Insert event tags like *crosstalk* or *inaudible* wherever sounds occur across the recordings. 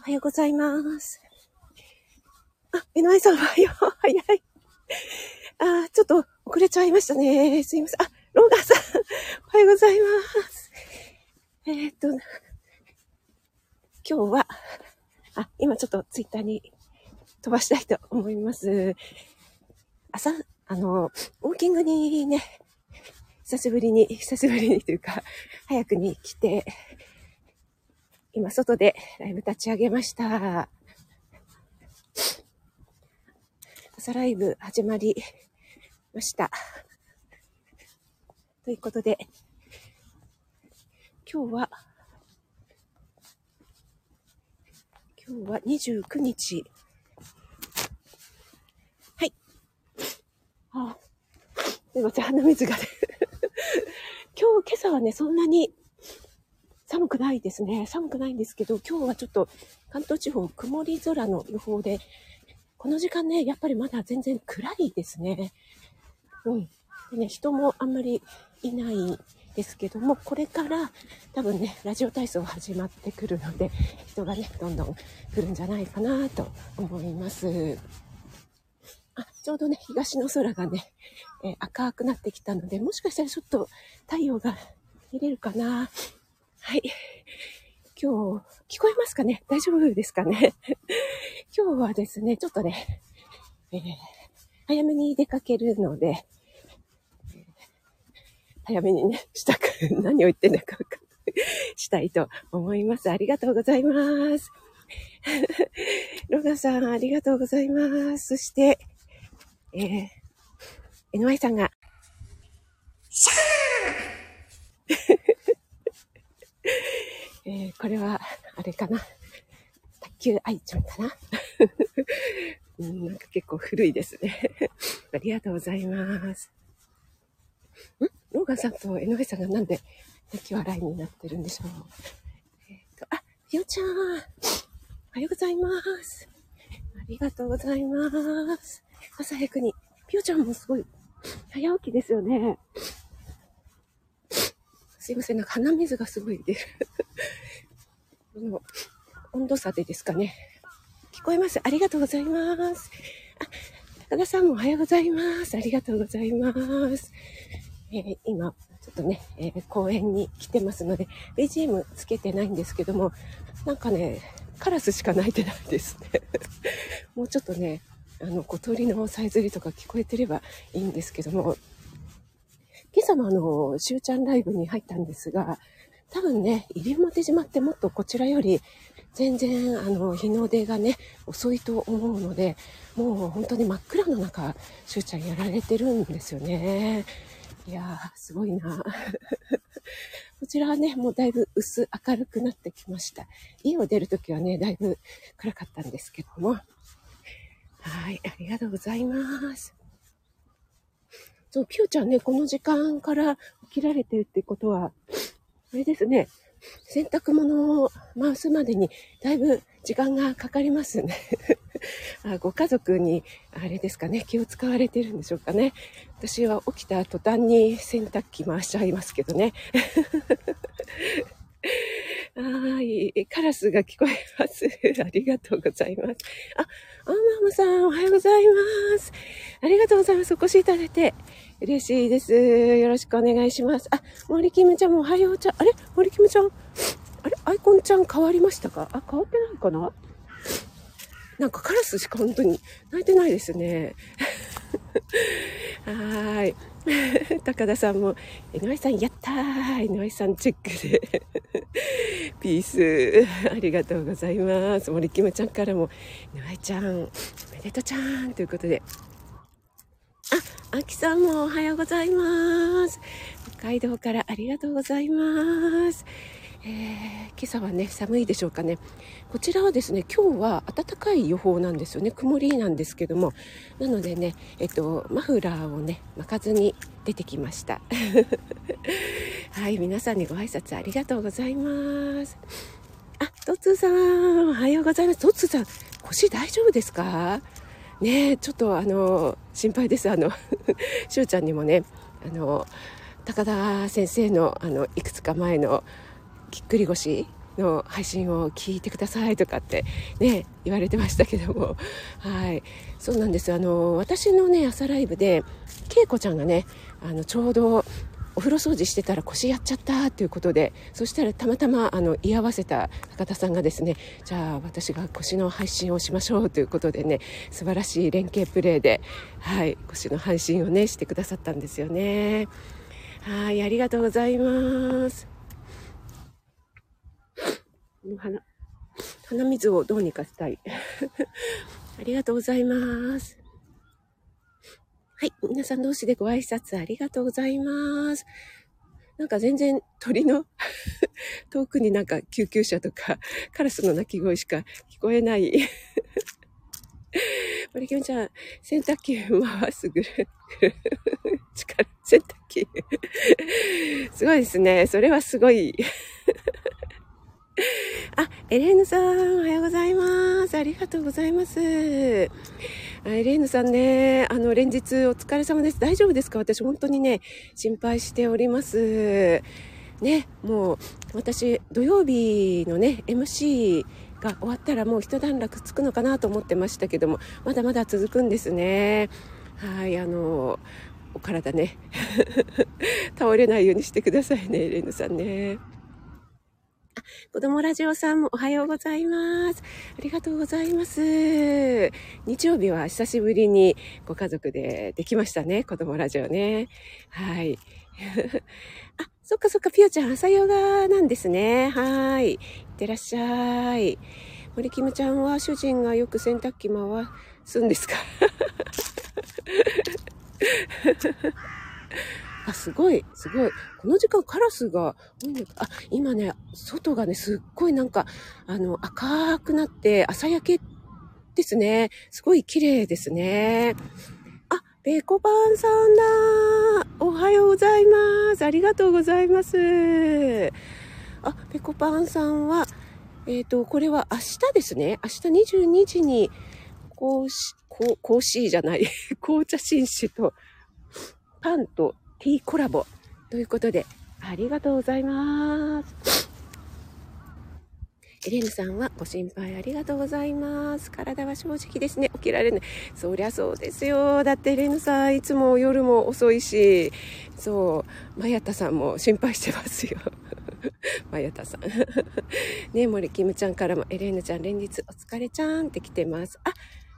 おはようございます。あ、江上さん、おはよう。*laughs* 早い。あ、ちょっと遅れちゃいましたね。すいません。あ、ローガンさん、*laughs* おはようございます。えー、っと、今日は、あ、今ちょっとツイッターに飛ばしたいと思います。朝、あの、ウォーキングにね、久しぶりに、久しぶりにというか、早くに来て、今外でライブ立ち上げました。朝ライブ始まりました。ということで、今日は、今日は29日。はい。あ、すいません、鼻水がね。*laughs* 今日、今朝はね、そんなに寒くないですね。寒くないんですけど、今日はちょっと関東地方曇り空の予報で、この時間ね、やっぱりまだ全然暗いですね。うん。でね、人もあんまりいないですけども、これから多分ね、ラジオ体操始まってくるので、人がね、どんどん来るんじゃないかなと思います。あ、ちょうどね、東の空がね、えー、赤くなってきたので、もしかしたらちょっと太陽が見れるかな。はい。今日、聞こえますかね？大丈夫ですかね？*laughs* 今日はですね、ちょっとね、えー、早めに出かけるので、早めにね、したく、何を言ってんだかしたいと思います。ありがとうございます。*laughs* ロガさん、ありがとうございます。そして、えー、NY さんが、シャー *laughs* えー、これは、あれかな。卓球愛ちゃんかな。*laughs* うん、なんか結構古いですね。*laughs* ありがとうございます。ん？ローガンさんと江上さんがなんで泣き笑いになってるんでしょう。えっ、ー、と、あ、ひよちゃん。おはようございます。ありがとうございます。朝早くに。ぴよちゃんもすごい早起きですよね。すいません、なんか鼻水がすごい出る。この温度差でですかね。聞こえます？ありがとうございます。あ、高田さんもおはようございます。ありがとうございます。えー、今、ちょっとね、えー、公園に来てますので、BGM つけてないんですけども、なんかね、カラスしか鳴いてないですね。*laughs* もうちょっとね、あの、小鳥のさえずりとか聞こえてればいいんですけども、今朝もあの、しゅうちゃんライブに入ったんですが、多分ね、西表島ってもっとこちらより全然あの日の出がね遅いと思うのでもう本当に真っ暗の中しゅうちゃんやられてるんですよねいやー、すごいな。*laughs* こちらはね、もうだいぶ薄明るくなってきました。家を出るときはね、だいぶ暗かったんですけども。はい、ありがとうございます。そう、ぴよちゃんね、この時間から起きられてるってことは、あれですね、洗濯物を回すまでにだいぶ時間がかかりますね。*laughs* あご家族に、あれですかね、気を使われてるんでしょうかね。私は起きた途端に洗濯機回しちゃいますけどね。*laughs* はい。カラスが聞こえます。*laughs* ありがとうございます。あ、アンマムさん、おはようございます。ありがとうございます。お越しいただいて。嬉しいです。よろしくお願いします。あ、森キムちゃんもおはようちゃん。あれ？森キムちゃん？あれ？アイコンちゃん変わりましたか？あ、変わってないかな？なんかカラスしか本当に泣いてないですね。*laughs* はい。*laughs* 高田さんも、井上さん、やったー井上さんチェックで。*laughs* ピース。ありがとうございます。森キムちゃんからも、井上ちゃん、おめでとうちゃんということで。あ、あきさんもおはようございます。北海道からありがとうございます。えー、今朝はね寒いでしょうかね。こちらはですね今日は暖かい予報なんですよね。曇りなんですけども。なのでねえっとマフラーをね巻かずに出てきました。*laughs* はい皆さんにご挨拶ありがとうございます。あトツさんおはようございます。トツさん腰大丈夫ですか？ねちょっとあの心配です。あの *laughs* しゅうちゃんにもねあの高田先生のあのいくつか前のぎっくり腰の配信を聞いてくださいとかってね、言われてましたけども、*laughs* はい。そうなんです。あの、私のね、朝ライブで、けいこちゃんがね、あの、ちょうど、お風呂掃除してたら腰やっちゃったということでそしたらたまたまあの居合わせた高田さんがですねじゃあ私が腰の配信をしましょうということでね素晴らしい連携プレーで、はい、腰の配信をねしてくださったんですよね。はいありがとうございます。鼻鼻水をどうにかしたい。*laughs* ありがとうございます。はい。皆さん同士でご挨拶ありがとうございます。なんか全然鳥の *laughs* 遠くになんか救急車とかカラスの鳴き声しか聞こえない。*laughs* 森キムちゃん、洗濯機回すぐる。力、洗濯機。すごいですね。それはすごい。あ、エレーヌさん、おはようございます。ありがとうございます。エレーヌさんね、あの、連日お疲れ様です。大丈夫ですか？私本当にね、心配しております。ね、もう、私、土曜日のね、MC が終わったらもう一段落つくのかなと思ってましたけども、まだまだ続くんですね。はい、あの、お体ね、*laughs* 倒れないようにしてくださいね、エレーヌさんね。子供ラジオさんもおはようございます。ありがとうございます。日曜日は久しぶりにご家族でできましたね。子供ラジオね。はい。*laughs* あ、そっかそっか、ピオちゃん朝ヨガなんですね。はい。いってらっしゃい。森キムちゃんは主人がよく洗濯機回すんですか？*laughs* あ、すごい、すごい。この時間カラスがあ、今ね、外がね、すっごいなんか、あの、赤くなって朝焼けですね。すごい綺麗ですね。あ、ペコパンさんだおはようございます。ありがとうございます。あ、ペコパンさんは、えっ、ー、と、これは明日ですね。明日22時に、こうし、こう、こうしじゃない。*laughs* 紅茶紳士と、パンとティーコラボということで、ありがとうございます。エレンさんはご心配ありがとうございます。体は正直ですね。起きられない。そりゃそうですよ。だってエレンさんいつも夜も遅いし、そう、マヤタさんも心配してますよ。*laughs* マヤタさん。*laughs* ね森キムちゃんからもエレーヌちゃん連日お疲れちゃんって来てます。あ、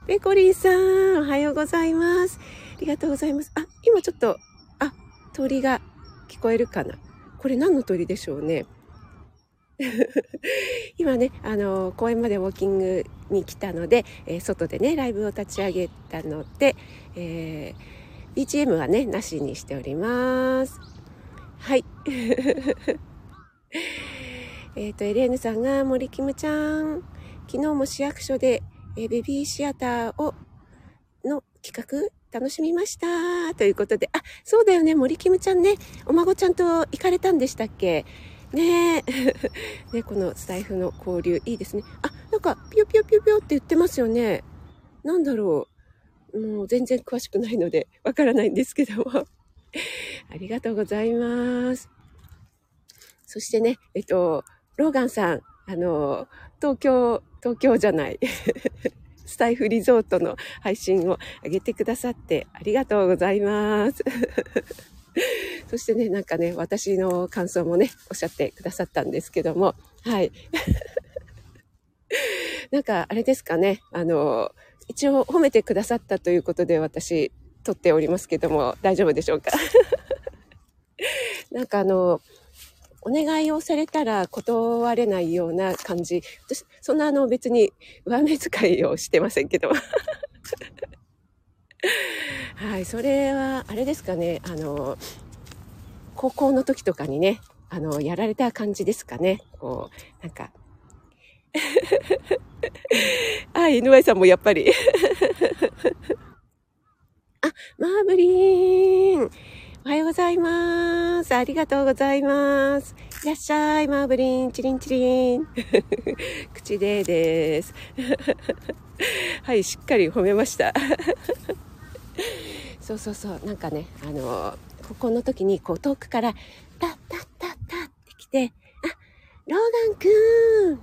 ペコリンさん、おはようございます。ありがとうございます。あ、今ちょっと鳥が聞こえるかな？これ何の鳥でしょうね？*laughs* 今ね、あの、公園までウォーキングに来たので、えー、外でね、ライブを立ち上げたので、えー、BGM はね、なしにしております。はい。*laughs* えっと、エレーヌさんが、森キムちゃん、昨日も市役所で、えー、ベビーシアターを、の企画楽しみました。ということで、あ、そうだよね、森キムちゃんね、お孫ちゃんと行かれたんでしたっけ？ねえ。*laughs* ね、このスタイフの交流、いいですね。あ、なんか、ぴよぴよぴよぴよって言ってますよね。なんだろう。もう全然詳しくないので、わからないんですけども。*laughs* ありがとうございます。そしてね、えっと、ローガンさん、あの、東京、東京じゃない。スタイフリゾートの配信を上げてくださってありがとうございます。*laughs* そしてね、なんかね、私の感想もね、おっしゃってくださったんですけども、はい。*laughs* なんか、あれですかね、あの、一応褒めてくださったということで私、撮っておりますけども、大丈夫でしょうか？*laughs* なんかあの、お願いをされたら断れないような感じ。私、そんなあの別に上目遣いをしてませんけど。*laughs* はい、それは、あれですかね、あの、高校の時とかにね、あの、やられた感じですかね。こう、なんか。*laughs* あ、犬井さんもやっぱり。*laughs* あ、マーブリン。おはようございます。スありがとうございます。いらっしゃい、マーブリン、チリンチリン。*laughs* 口でです。*laughs* はい、しっかり褒めました。*laughs* そうそうそう、なんかね、あの、ここの時に、こう、遠くから、タッタッタッタって来て、あ、ローガンくん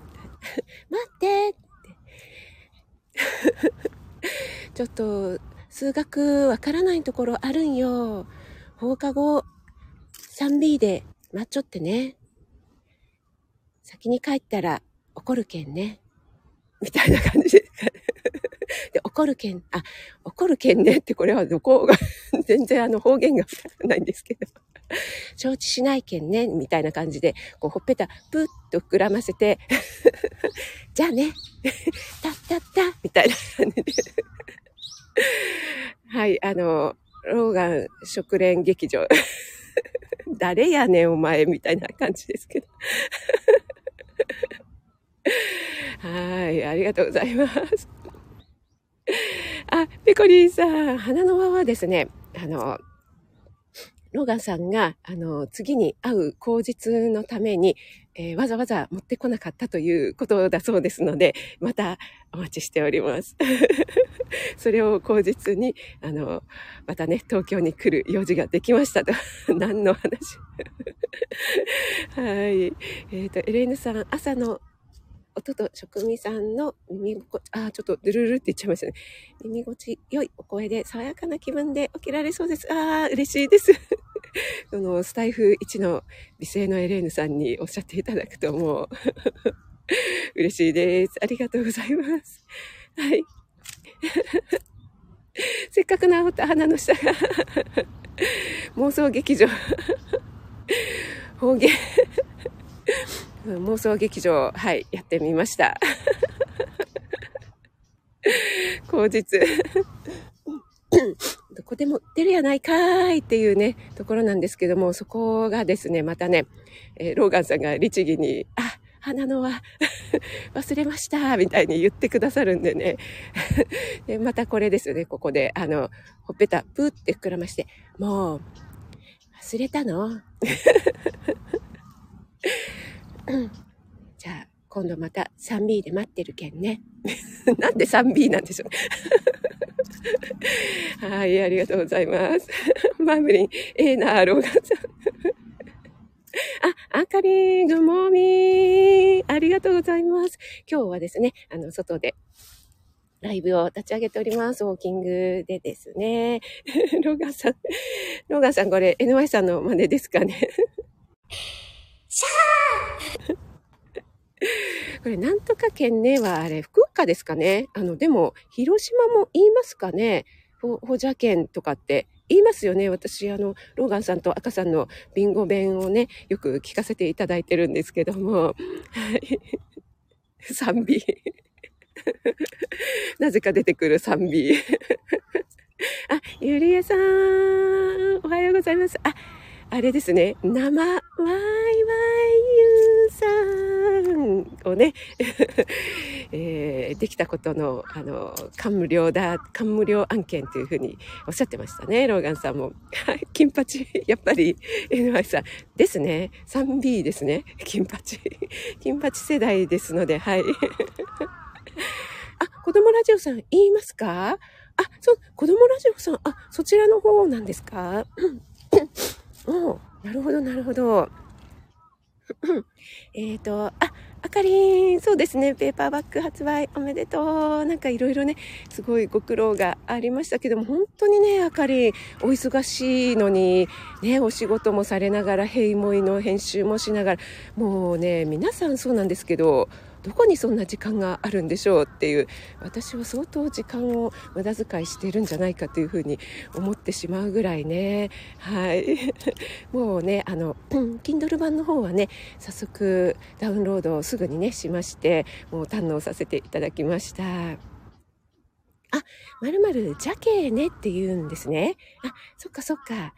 待ってってちょっと、数学わからないところあるんよ。放課後、3B で待っちょってね。先に帰ったら怒るけんね。みたいな感じで。で、怒るけん、あ、怒るけんねってこれはどこが、*laughs* 全然あの方言がないんですけど。承知しないけんね、みたいな感じで、こう、ほっぺた、ぷっと膨らませて、*laughs* じゃあね、たったったみたいな感じで。はい、あの、ローガン食連劇場。誰やねんお前みたいな感じですけど。*laughs* はい、ありがとうございます。あ、ペコリンさん、花の輪はですね、あの、ロガさんが、あの、次に会う口実のために、えー、わざわざ持ってこなかったということだそうですので、またお待ちしております。*laughs* それを口実に、あの、またね、東京に来る用事ができましたと。*laughs* 何の話 *laughs* はい。えっ、ー、と、エレーヌさん、朝の音と職味さんの耳心地、あ、ちょっとドゥルルって言っちゃいましたね。耳心地良いお声で爽やかな気分で起きられそうです。ああ、嬉しいです。そのスタイフ1の美声のエレーヌさんにおっしゃっていただくともう嬉しいです。ありがとうございます。はい。*laughs* せっかく治った鼻の下が妄想劇場方言妄想劇場、はい、やってみました。口実。どこでも出るやないかーいっていうね、ところなんですけども、そこがですね、またね、えー、ローガンさんが律儀に、あ、花のは *laughs* 忘れましたみたいに言ってくださるんでね *laughs* で。またこれですよね、ここで、あの、ほっぺた、プーって膨らまして、もう、忘れたの？*laughs* じゃあ、今度また 3B で待ってるけんね。なんで 3B なんでしょうはい、ありがとうございます。マムリン、ええな、ローガンさん。*laughs* あ、あかりん、ぐもみありがとうございます。今日はですね、あの、外で、ライブを立ち上げております。ウォーキングでですね。*laughs* ロガさん、ロガさんこれ NY さんの真似ですかね。シャー *laughs* これ、なんとか県ねは、あれ、福岡ですかね。あの、でも、広島も言いますかね。ほ、ほじゃ県とかって言いますよね。私、あの、ローガンさんと赤さんのビンゴ弁をね、よく聞かせていただいてるんですけども。はい。賛美。*laughs* なぜか出てくる賛美。*laughs* あ、ゆりえさん、おはようございます。あ、あれですね、生、ワイワイユーさんをね、*laughs* えー、できたことの、あの、感無量だ、感無量案件というふうにおっしゃってましたね、ローガンさんも。はい、金八、やっぱり、NY さんですね。3B ですね、金八。金八世代ですので、はい。あ、子供ラジオさん言いますか？あ、そう、子供ラジオさん、あ、そちらの方なんですか？おなるほど、なるほど。*coughs* えっと、あ、あかりん、そうですね、ペーパーバッグ発売おめでとう。なんかいろいろね、すごいご苦労がありましたけども、本当にね、あかりん、お忙しいのに、ね、お仕事もされながら、ヘイモイの編集もしながら、もうね、皆さんそうなんですけど、どこにそんな時間があるんでしょうっていう私は相当時間を無駄遣いしているんじゃないかというふうに思ってしまうぐらいねはい *laughs* もうねあの *clears throat* Kindle 版の方はね早速ダウンロードをすぐにねしましてもう堪能させていただきましたあ、まるまる、ジャケねって言うんですね。あ、そっかそっか。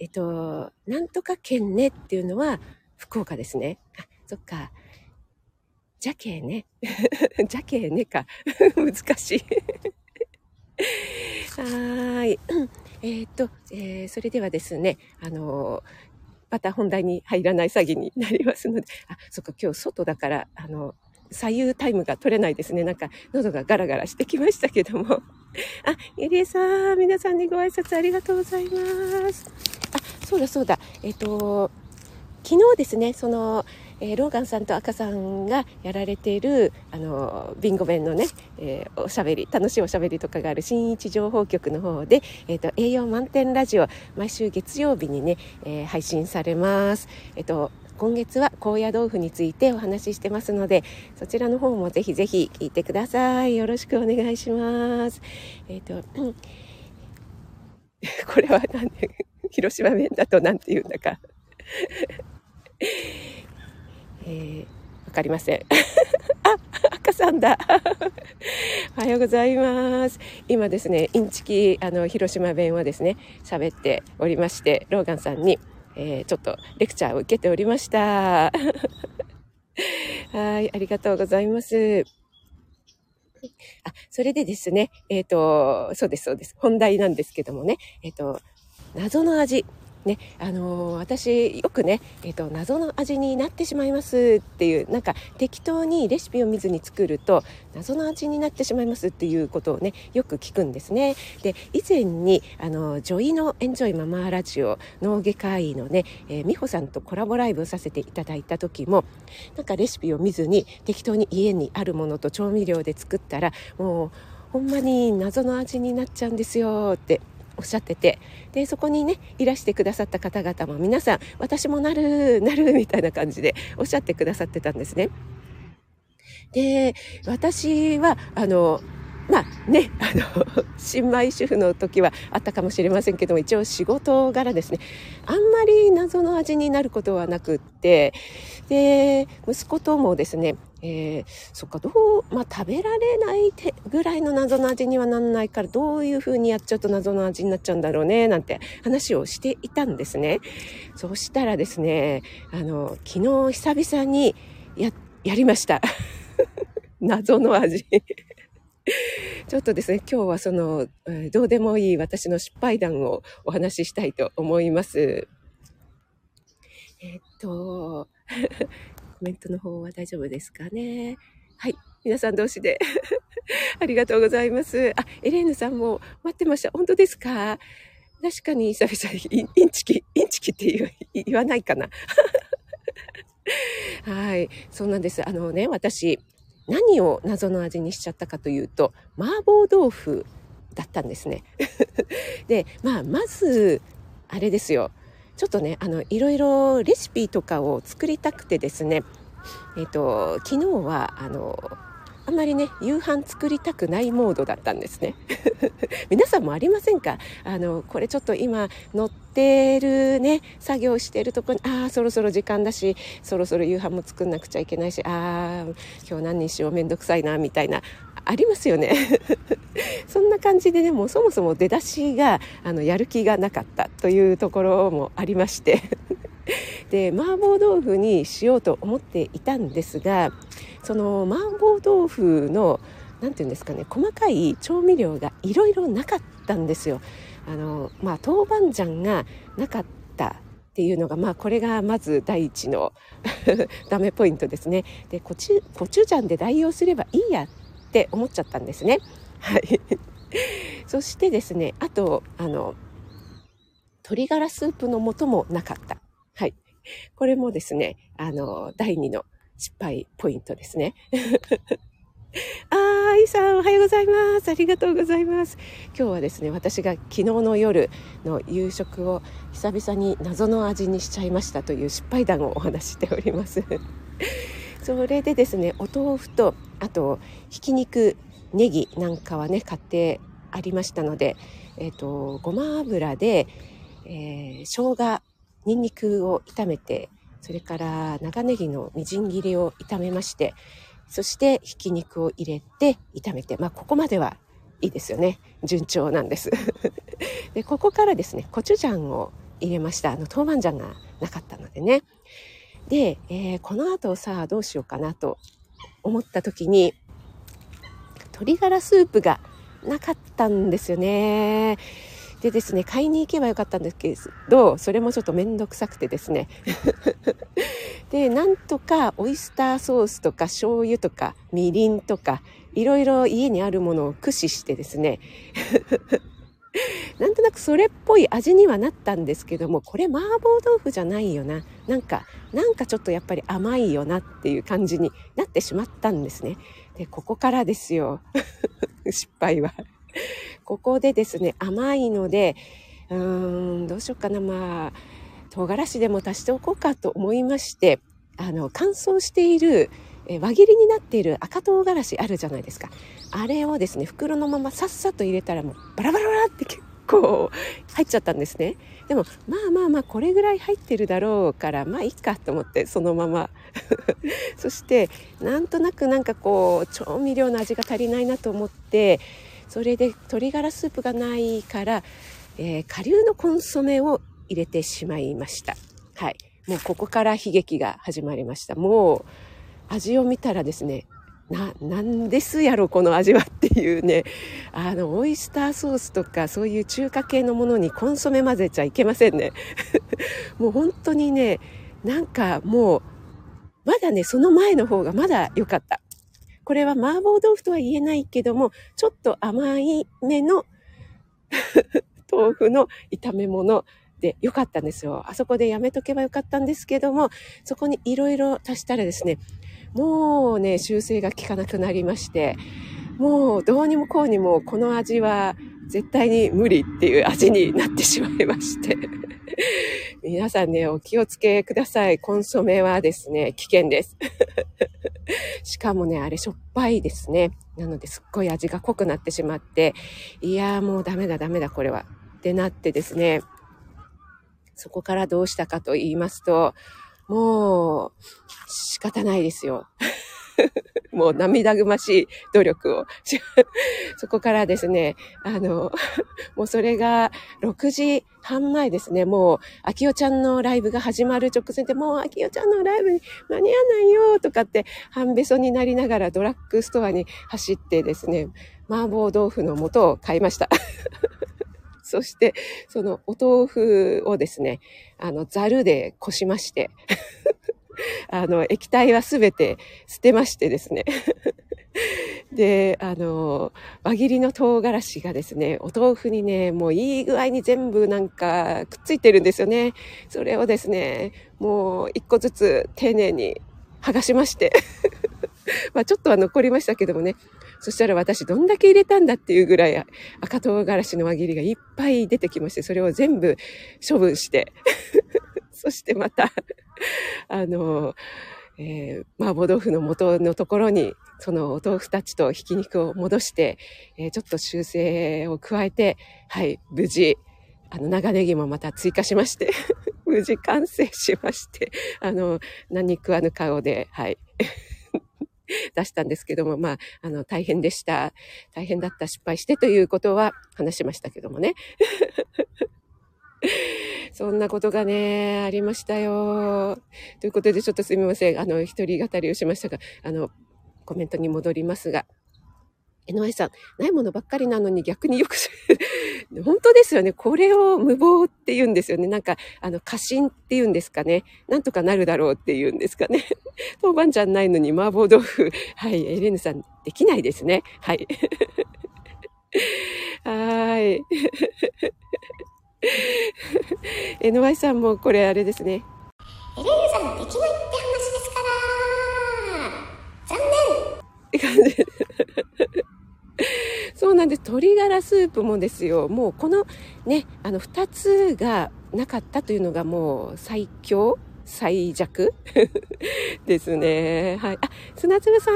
えっと、なんとか県ねっていうのは福岡ですね。あ、そっか。ジャケね。ジャケねか。*laughs* 難しい *laughs* はーい。*clears throat* えー、っと、えー、それではですね、あのまた本題に入らない詐欺になりますので、あ、そっか、今日外だから、あの、左右タイムが取れないですね。なんか、喉がガラガラしてきましたけども。あ、ゆりえさん、皆さんにご挨拶ありがとうございます。あ、そうだそうだ。えっ、と、昨日ですね、その、えー、ローガンさんと赤さんがやられているあのビンゴ弁のね、えー、おしゃべり楽しいおしゃべりとかがある新一情報局の方で、えーと、栄養満点ラジオ毎週月曜日にね、えー、配信されます。えっ、と今月は高野豆腐についてお話ししてますのでそちらの方もぜひぜひ聞いてください。よろしくお願いします。えっ、ー、と、これは何？で *laughs* 広島弁だと何て言うんだか。えー、わかりません。*laughs* あ、赤さんだ。*laughs* おはようございます。今ですね、インチキ、あの、広島弁はですね、喋っておりまして、ローガンさんに、えー、ちょっとレクチャーを受けておりました。*laughs* はい、ありがとうございます。あ、それでですね、えっ、ー、と、そうです、そうです。本題なんですけどもね、えっ、ー、と、謎の味。ね、あのー、私よくね、えーと、謎の味になってしまいますっていうなんか適当にレシピを見ずに作ると謎の味になってしまいますっていうことをねよく聞くんですね。で以前にあの女医のエンジョイママラジオ脳外科医のね、えー、美穂さんとコラボライブをさせていただいた時もなんかレシピを見ずに適当に家にあるものと調味料で作ったらもうほんまに謎の味になっちゃうんですよっておっしゃっててでそこにねいらしてくださった方々も皆さん私もなるなるみたいな感じでおっしゃってくださってたんですね。で私はあのまあね、あの、新米主婦の時はあったかもしれませんけども、一応仕事柄ですね、あんまり謎の味になることはなくって、で、息子ともですね、えー、そっか、どう、まあ、食べられないてぐらいの謎の味にはなんないから、どういう風にやっちゃうと謎の味になっちゃうんだろうね、なんて話をしていたんですね。そしたらですね、あの、昨日久々にや、やりました。*laughs* 謎の味。ちょっとですね、今日はその、どうでもいい私の失敗談をお話ししたいと思います。えっと、*laughs* コメントの方は大丈夫ですかね。はい。皆さん同士で *laughs* ありがとうございます。あ、エレーヌさんも待ってました。本当ですか？確かに久々にインチキ、インチキって言言わないかな。*laughs* はい。そうなんです。あのね、私、何を謎の味にしちゃったかというと、麻婆豆腐だったんですね。で、まあ、まず、あれですよ。ちょっとね、あの、いろいろレシピとかを作りたくてですね、えっ、ー、と、昨日は、あの、あんまりね、夕飯作りたくないモードだったんですね。*laughs* 皆さんもありませんか？あの、これちょっと今乗ってるね、作業してるとこに、ああ、そろそろ時間だし、そろそろ夕飯も作んなくちゃいけないし、ああ、今日何にしようめんどくさいな、みたいな、ありますよね。*laughs* そんな感じでね、もうそもそも出だしが、あの、やる気がなかったというところもありまして *laughs* で、麻婆豆腐にしようと思っていたんですが、その麻婆豆腐の何て言うんですかね細かい調味料がいろいろなかったんですよ。あのまあ豆板醤がなかったっていうのがまあこれがまず第一の *laughs* ダメポイントですね。でコチュコチュジャンで代用すればいいやって思っちゃったんですね。はい。*laughs* そしてですねあとあの鶏ガラスープの素もなかった。はい。これもですねあの第2の失敗ポイントですね。*laughs* あー、いさん、おはようございます。ありがとうございます。今日はですね、私が昨日の夜の夕食を久々に謎の味にしちゃいましたという失敗談をお話しております。*laughs* それでですね、お豆腐と、あと、ひき肉、ネギなんかはね、買ってありましたので、えっ、ー、と、ごま油で、えー、生姜、にんにくを炒めてそれから長ネギのみじん切りを炒めまして、そしてひき肉を入れて炒めて、まあここまではいいですよね。順調なんです。*laughs* で、ここからですね、コチュジャンを入れました。あの、豆板醤がなかったのでね。で、えー、この後さあどうしようかなと思った時に、鶏ガラスープがなかったんですよね。でですね、買いに行けばよかったんですけど、それもちょっとめんどくさくてですね。*laughs* で、なんとかオイスターソースとか醤油とかみりんとか、いろいろ家にあるものを駆使してですね、*laughs* なんとなくそれっぽい味にはなったんですけども、これ麻婆豆腐じゃないよな。なんか、なんかちょっとやっぱり甘いよなっていう感じになってしまったんですね。で、ここからですよ。*laughs* 失敗は。*laughs* ここでですね、甘いので、うーん、どうしようかな。まあ、唐辛子でも足しておこうかと思いまして、あの、乾燥している、え輪切りになっている赤唐辛子あるじゃないですか。あれをですね、袋のままさっさと入れたらもうバラバラバラって結構入っちゃったんですね。でも、まあまあまあ、これぐらい入ってるだろうから、まあいいかと思って、そのまま。*laughs* そして、なんとなくなんかこう、調味料の味が足りないなと思って、それで鶏ガラスープがないから、えー、顆粒のコンソメを入れてしまいました。はい。もうここから悲劇が始まりました。もう味を見たらですね、な、なんですやろ、この味はっていうね、あの、オイスターソースとか、そういう中華系のものにコンソメ混ぜちゃいけませんね。*laughs* もう本当にね、なんかもう、まだね、その前の方がまだ良かった。これは麻婆豆腐とは言えないけども、ちょっと甘いめの *laughs* 豆腐の炒め物で良かったんですよ。あそこでやめとけばよかったんですけども、そこにいろいろ足したらですね、もうね、修正が効かなくなりまして、もうどうにもこうにもこの味は絶対に無理っていう味になってしまいまして。*laughs* 皆さんね、お気をつけください。コンソメはですね、危険です。*laughs* しかもね、あれしょっぱいですね。なのですっごい味が濃くなってしまって、いやーもうダメだダメだこれは。ってなってですね、そこからどうしたかと言いますと、もう仕方ないですよ。*laughs* もう涙ぐましい努力を。そこからですね、あの、*laughs* もうそれが6時半前ですね、もう、あきおちゃんのライブが始まる直前でもう、あきおちゃんのライブに間に合わないよとかって、半べそになりながらドラッグストアに走ってですね、麻婆豆腐の素を買いました。*laughs* そして、そのお豆腐をですね、あの、ザルでこしまして、*laughs* *laughs* あの、液体はすべて捨てましてですね。*laughs* で、あの、輪切りの唐辛子がですね、お豆腐にね、もういい具合に全部なんかくっついてるんですよね。それをですね、もう一個ずつ丁寧に剥がしまして。*laughs* まあちょっとは残りましたけどもね。そしたら私どんだけ入れたんだっていうぐらい赤唐辛子の輪切りがいっぱい出てきまして、それを全部処分して、そしてまたあの、えー、麻婆豆腐の元のところに、そのお豆腐たちとひき肉を戻して、えー、ちょっと修正を加えて、はい、無事、あの、長ネギもまた追加しまして *laughs* 無事完成しまして、あの、何食わぬ顔で、はい。*laughs* 出したんですけども、まあ、あの、大変でした。大変だった失敗してということは話しましたけどもね。*laughs* そんなことがね、ありましたよ。ということで、ちょっとすみません。あの、一人語りをしましたが、あの、コメントに戻りますが、江上さん、ないものばっかりなのに逆によく *laughs* 本当ですよね。これを無謀って言うんですよね。なんか、あの、過信って言うんですかね。なんとかなるだろうって言うんですかね。*laughs* 当番じゃないのに麻婆豆腐。はい、エレヌさん、できないですね。はい。はい。*laughs* NY さんもこれあれですね。エレヌさんできないって話ですから残念って感じ。*laughs* そうなんです。鶏ガラスープもですよ。もうこのね、あの2つがなかったというのがもう最強最弱？*laughs* ですね。はい。あ、砂粒さん、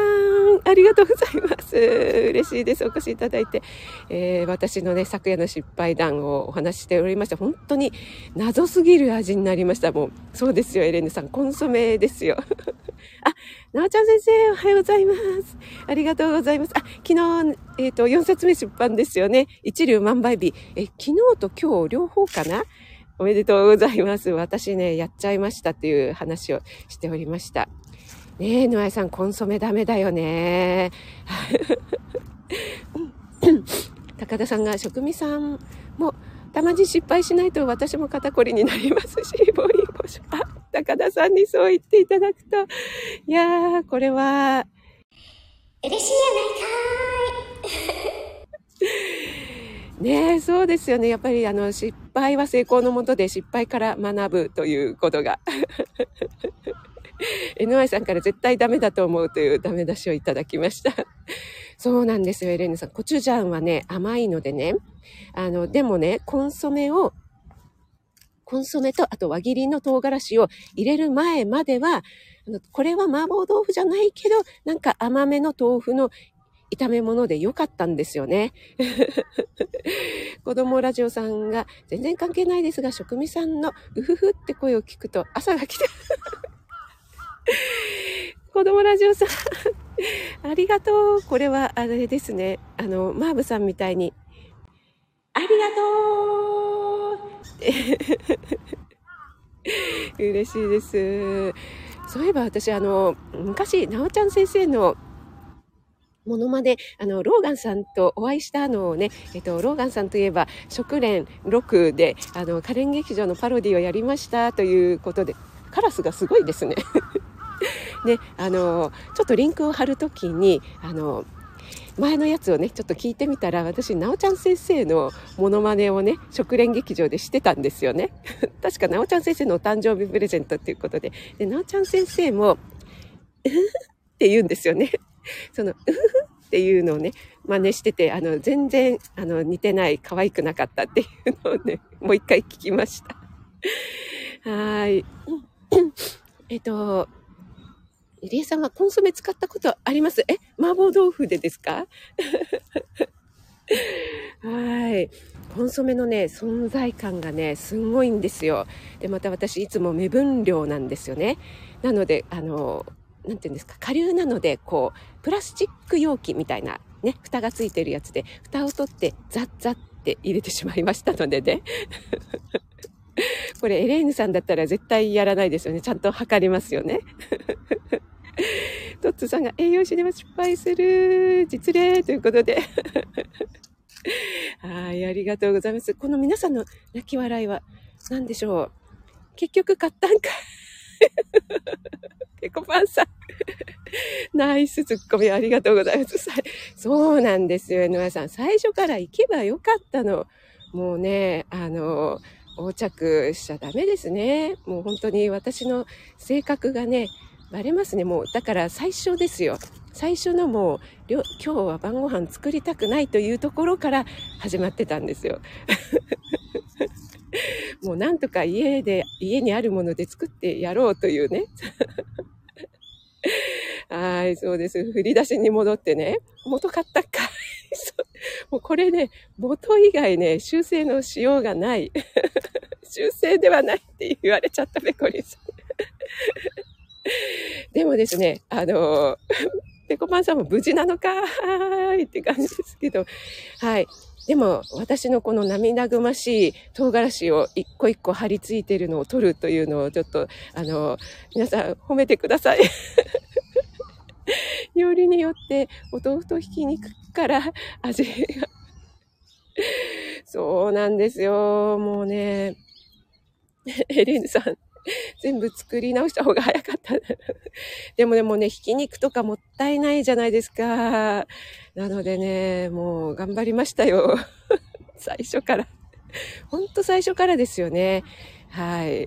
ありがとうございます。嬉しいです。お越しいただいて。えー、私のね、昨夜の失敗談をお話ししておりました。本当に謎すぎる味になりました。もう、そうですよ、エレンヌさん。コンソメですよ。*laughs* あ、なおちゃん先生、おはようございます。ありがとうございます。あ、昨日、えっ、ー、と、4冊目出版ですよね。一流万倍日。え、昨日と今日両方かな？おめでとうございます。私ね、やっちゃいましたっていう話をしておりました。ねえ、野合さん、コンソメダメだよね。*laughs* 高田さんが、職味さんも、たまに失敗しないと私も肩こりになりますし、ボイボシあ、高田さんにそう言っていただくと、いやー、これは、嬉しいやないかーい。ね、そうですよね。やっぱりあの、失敗は成功のもとで失敗から学ぶということが。*laughs* NY さんから絶対ダメだと思うというダメ出しをいただきました。そうなんですよ、エレーヌさん。コチュジャンはね、甘いのでね。あの、でもね、コンソメを、コンソメと、あと輪切りの唐辛子を入れる前までは、これは麻婆豆腐じゃないけど、なんか甘めの豆腐の炒め物で良かったんですよね。*laughs* 子供ラジオさんが全然関係ないですが、職味さんのうふふって声を聞くと朝が来て *laughs* 子供ラジオさんありがとう。これはあれですね。あの、マーブさんみたいに、ありがとう *laughs* 嬉しいです。そういえば私、あの、昔、なおちゃん先生のものまね、あの、ローガンさんとお会いしたのをね、えっと、ローガンさんといえば、食連6で、あの、カレン劇場のパロディをやりましたということで、カラスがすごいですね。*laughs* で、あの、ちょっとリンクを貼るときに、あの、前のやつをね、ちょっと聞いてみたら、私、なおちゃん先生のモノマネをね、食連劇場でしてたんですよね。*laughs* 確か、なおちゃん先生のお誕生日プレゼントっていうことで。で、なおちゃん先生も、うふって言うんですよね。*laughs* その、うふっていうのをね、真似してて、あの、全然、あの、似てない、可愛くなかったっていうのをね、*laughs* もう一回聞きました。はい。えっと、入江さんはコンソメ使ったことあります？え？麻婆豆腐でですか？*laughs* はい。コンソメのね、存在感がね、すんごいんですよ。で、また私いつも目分量なんですよね。なので、あの、なんていうんですか、下流なので、こう、プラスチック容器みたいな、ね、蓋がついてるやつで、蓋を取って、ザッザッって入れてしまいましたのでね。*laughs* これエレーヌさんだったら絶対やらないですよね。ちゃんと測りますよね。*laughs* トッツさんが栄養士でも失敗する実例ということで。*laughs* はい、ありがとうございます。この皆さんの泣き笑いは何でしょう？結局買ったんか *laughs* ペコパンさん。ナイスツッコミありがとうございます。そうなんですよ、野さん。最初から行けばよかったの。もうね、あの、横着しちゃダメですね。もう本当に私の性格がね、バレますね。もう、だから最初ですよ。最初のもう、今日は晩ご飯作りたくないというところから始まってたんですよ。*laughs* もうなんとか家で、家にあるもので作ってやろうというね。*laughs* はい、そうです。振り出しに戻ってね、元買ったか。*laughs* もうこれね、元以外ね、修正のしようがない。修正ではないって言われちゃったペコリンさん。でもですね、あの、ペコパンさんも無事なのかーいって感じですけど、はい。でも、私のこの涙ぐましい唐辛子を一個一個張り付いてるのを取るというのをちょっと、あの、皆さん褒めてください。*laughs* よりによってお豆腐とひき肉から味がそうなんですよ。もうね、*laughs* エレンさん、*laughs* 全部作り直した方が早かった。*laughs* でもでもね、ひき肉とかもったいないじゃないですか。なのでね、もう頑張りましたよ。*laughs* 最初から。ほんと最初からですよね。はい。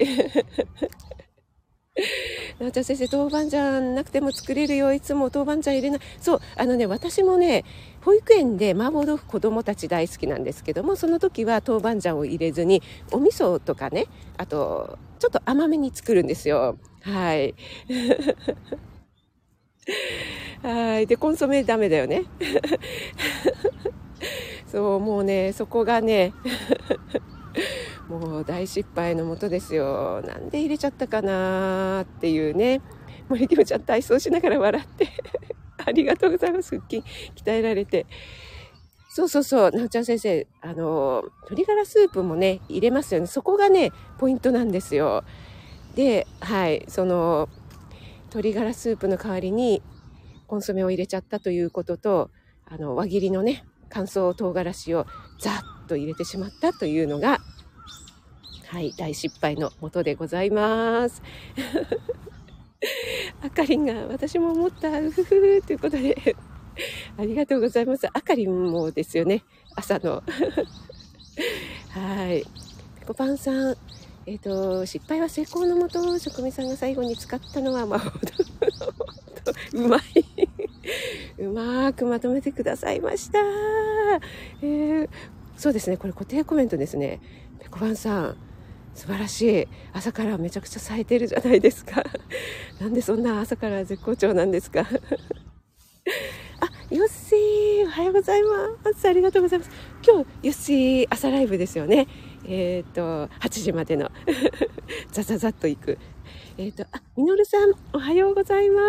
なおちゃん先生、豆板醤なくても作れるよ。いつも豆板醤入れない。そう、あのね、私もね、保育園で麻婆豆腐子供たち大好きなんですけども、その時は豆板醤を入れずに、お味噌とかね、あと、ちょっと甘めに作るんですよ。はい。はい。で、コンソメダメだよね。そう、もうね、そこがね、もう大失敗のもとですよ。なんで入れちゃったかなっていうね。森キムちゃん体操しながら笑ってありがとうございます。腹筋鍛えられて。そうそうそう、なおちゃん先生、あの、鶏ガラスープもね、入れますよね。そこがね、ポイントなんですよ。で、はい、その、鶏ガラスープの代わりにコンソメを入れちゃったということと、あの、輪切りのね、乾燥唐辛子をザッと入れてしまったというのが、はい、大失敗のもとでございます。あかりんが私も思った、うふふということで *laughs* ありがとうございます。あかりんもですよね。朝の *laughs* はい。ペコパンさん、えっ、と、失敗は成功のもと、職人さんが最後に使ったのは、*laughs* まあ、うまい。うまくまとめてくださいました。えー、そうですね、これ固定コメントですね。ペコパンさん、素晴らしい。朝からめちゃくちゃ咲いてるじゃないですか。*laughs* なんでそんな朝から絶好調なんですか。*laughs* あ、ヨッシー、おはようございます。ありがとうございます。今日、ヨッシー朝ライブですよね。えっ、ー、と、8時までの *laughs* ザザザッと行く。えっ、ー、と、あ、みのるさん、おはようございま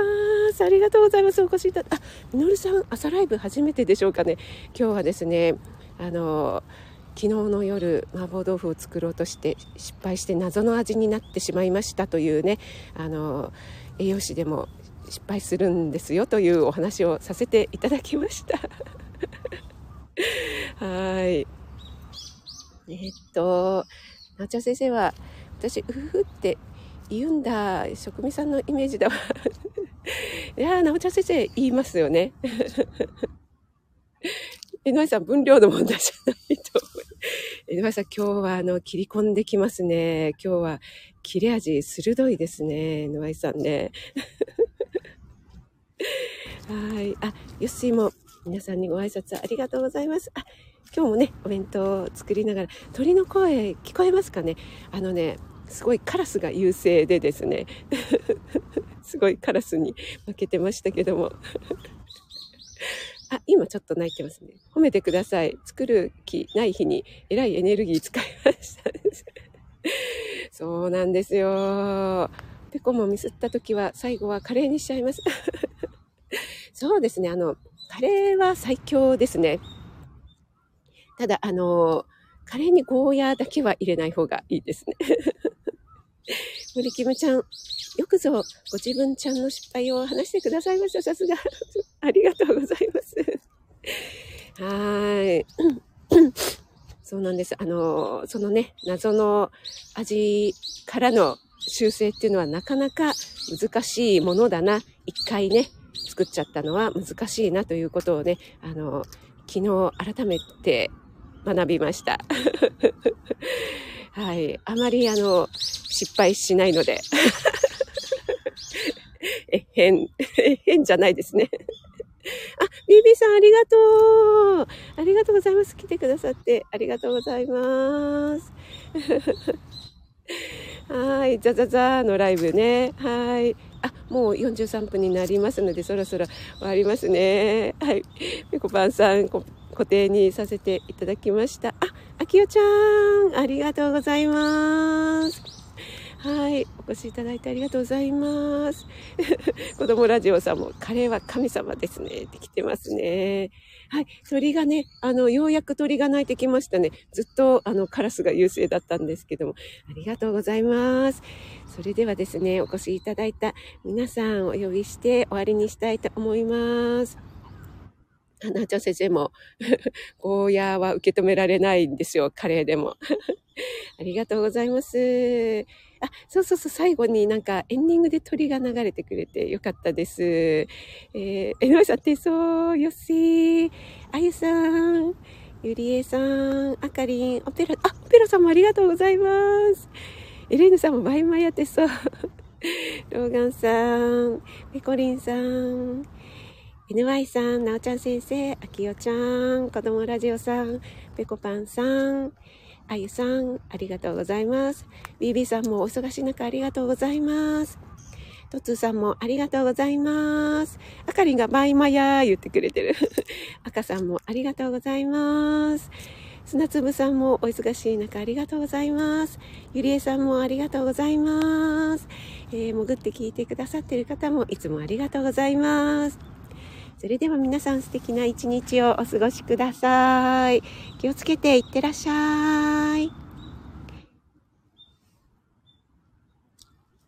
す。ありがとうございます。お越しいただ、あ、みのるさん、朝ライブ初めてでしょうかね。今日はですね、あの、昨日の夜麻婆豆腐を作ろうとして失敗して謎の味になってしまいましたというねあの栄養士でも失敗するんですよというお話をさせていただきました *laughs* はいえ、っと、なちゃん先生は、私、うふって言うんだ、職味さんのイメージだわ。*laughs* いやー、なおちゃん先生言いますよね。*laughs* 江上さん、分量の問題じゃないと思う。江上さん、今日はあの、切り込んできますね。今日は切れ味鋭いですね。江上さんね。*laughs* はい。あ、よっしーも皆さんにご挨拶ありがとうございます。あ、今日もね、お弁当を作りながら、鳥の声聞こえますかねあのね、すごいカラスが優勢でですね、*laughs* すごいカラスに負けてましたけども。あ、今ちょっと泣いてますね。褒めてください。作る気ない日にえらいエネルギー使いました。*laughs* そうなんですよ。ペコもミスった時は最後はカレーにしちゃいます。*laughs* そうですね。あの、カレーは最強ですね。ただ、あの、カレーにゴーヤーだけは入れない方がいいですね。*laughs* 森キムちゃん、よくぞご自分ちゃんの失敗を話してくださいました。さすが。*laughs* ありがとうございます。はい。*coughs* そうなんです。あの、そのね、謎の味からの修正っていうのはなかなか難しいものだな。一回ね、作っちゃったのは難しいなということをね、あの、昨日改めて学びました。*laughs* はい。あまりあの、失敗しないので。え、変、変じゃないですね。*laughs* あ、ビビさんありがとうありがとうございます。来てくださってありがとうございます。*laughs* はい。ザザザのライブね。はい。あ、もう43分になりますので、そろそろ終わりますね。はい。ぺこぱんさん、固定にさせていただきました。あ、あきおちゃん、ありがとうございます。はい、お越しいただいてありがとうございます。*laughs* 子供ラジオさんも、カレーは神様ですね、って来てますね。はい、鳥がね、あの、ようやく鳥が鳴いてきましたね。ずっと、あの、カラスが優勢だったんですけども、ありがとうございます。それではですね、お越しいただいた皆さんお呼びして終わりにしたいと思います。花ちゃん先生も、*laughs* ゴーヤーは受け止められないんですよ、カレーでも。*laughs* ありがとうございます。あ、そうそうそう、最後になんかエンディングで鳥が流れてくれてよかったです。えー、えのいさん、手相、よっし。ー、あゆさん、ゆりえさん、あかりん、オペラ、あ、オペラさんもありがとうございます。エレーヌさんもバイマヤ手相。*laughs* ローガンさん、ペコリンさん、NY さん、なおちゃん先生、あきよちゃん、子供ラジオさん、ぺこぱんさん、あゆさん、ありがとうございます。BB さんもお忙しい中ありがとうございます。トツーさんもありがとうございます。あかりんがバイマヤー言ってくれてる。*laughs* あかさんもありがとうございます。砂粒さんもお忙しい中ありがとうございます。ゆりえさんもありがとうございます。えー、潜って聞いてくださってる方もいつもありがとうございます。それでは皆さん素敵な一日をお過ごしください。気をつけていってらっしゃい。